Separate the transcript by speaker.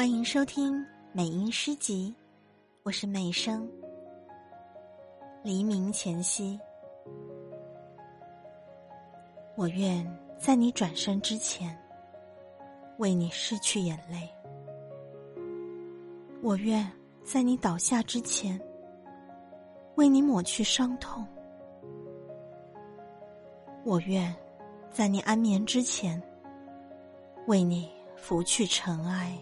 Speaker 1: 欢迎收听美音诗集，我是美声。黎明前夕，我愿在你转身之前为你拭去眼泪；我愿在你倒下之前为你抹去伤痛；我愿在你安眠之前为你拂去尘埃。